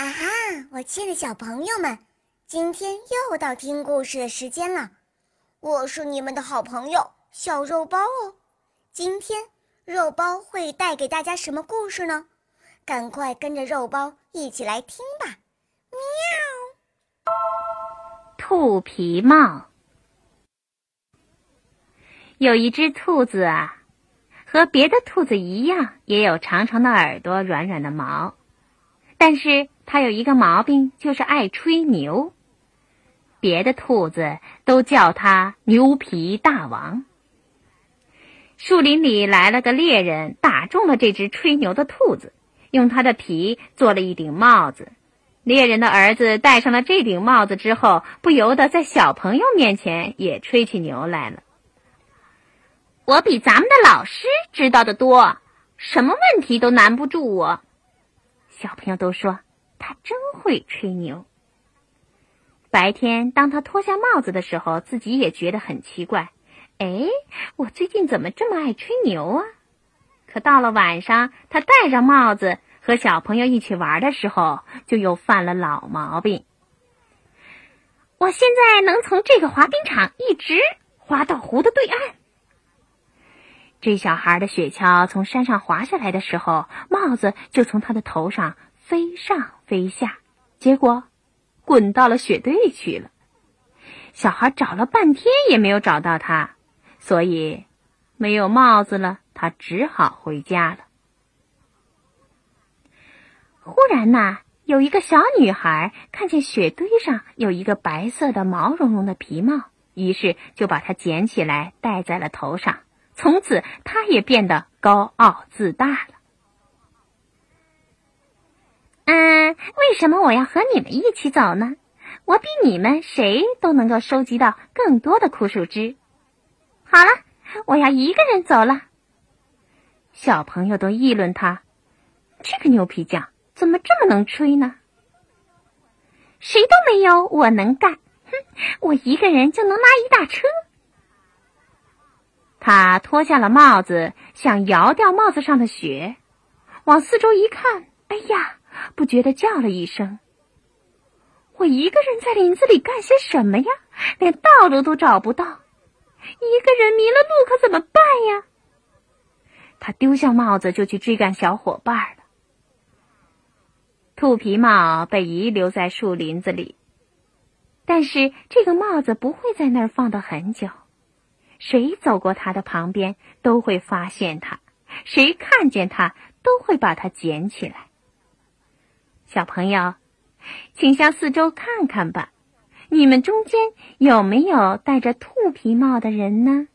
啊哈！我亲爱的小朋友们，今天又到听故事的时间了。我是你们的好朋友小肉包哦。今天肉包会带给大家什么故事呢？赶快跟着肉包一起来听吧！喵。兔皮帽。有一只兔子啊，和别的兔子一样，也有长长的耳朵、软软的毛，但是。它有一个毛病，就是爱吹牛。别的兔子都叫它牛皮大王。树林里来了个猎人，打中了这只吹牛的兔子，用它的皮做了一顶帽子。猎人的儿子戴上了这顶帽子之后，不由得在小朋友面前也吹起牛来了。我比咱们的老师知道的多，什么问题都难不住我。小朋友都说。他真会吹牛。白天，当他脱下帽子的时候，自己也觉得很奇怪。哎，我最近怎么这么爱吹牛啊？可到了晚上，他戴上帽子和小朋友一起玩的时候，就又犯了老毛病。我现在能从这个滑冰场一直滑到湖的对岸。这小孩的雪橇从山上滑下来的时候，帽子就从他的头上。飞上飞下，结果滚到了雪堆里去了。小孩找了半天也没有找到他，所以没有帽子了。他只好回家了。忽然呐，有一个小女孩看见雪堆上有一个白色的毛茸茸的皮帽，于是就把它捡起来戴在了头上。从此，他也变得高傲自大了。嗯，为什么我要和你们一起走呢？我比你们谁都能够收集到更多的枯树枝。好了，我要一个人走了。小朋友都议论他，这个牛皮匠怎么这么能吹呢？谁都没有我能干。哼，我一个人就能拉一大车。他脱下了帽子，想摇掉帽子上的雪，往四周一看，哎呀！不觉得叫了一声：“我一个人在林子里干些什么呀？连道路都找不到，一个人迷了路可怎么办呀？”他丢下帽子就去追赶小伙伴了。兔皮帽被遗留在树林子里，但是这个帽子不会在那儿放的很久，谁走过它的旁边都会发现它，谁看见它都会把它捡起来。小朋友，请向四周看看吧，你们中间有没有戴着兔皮帽的人呢？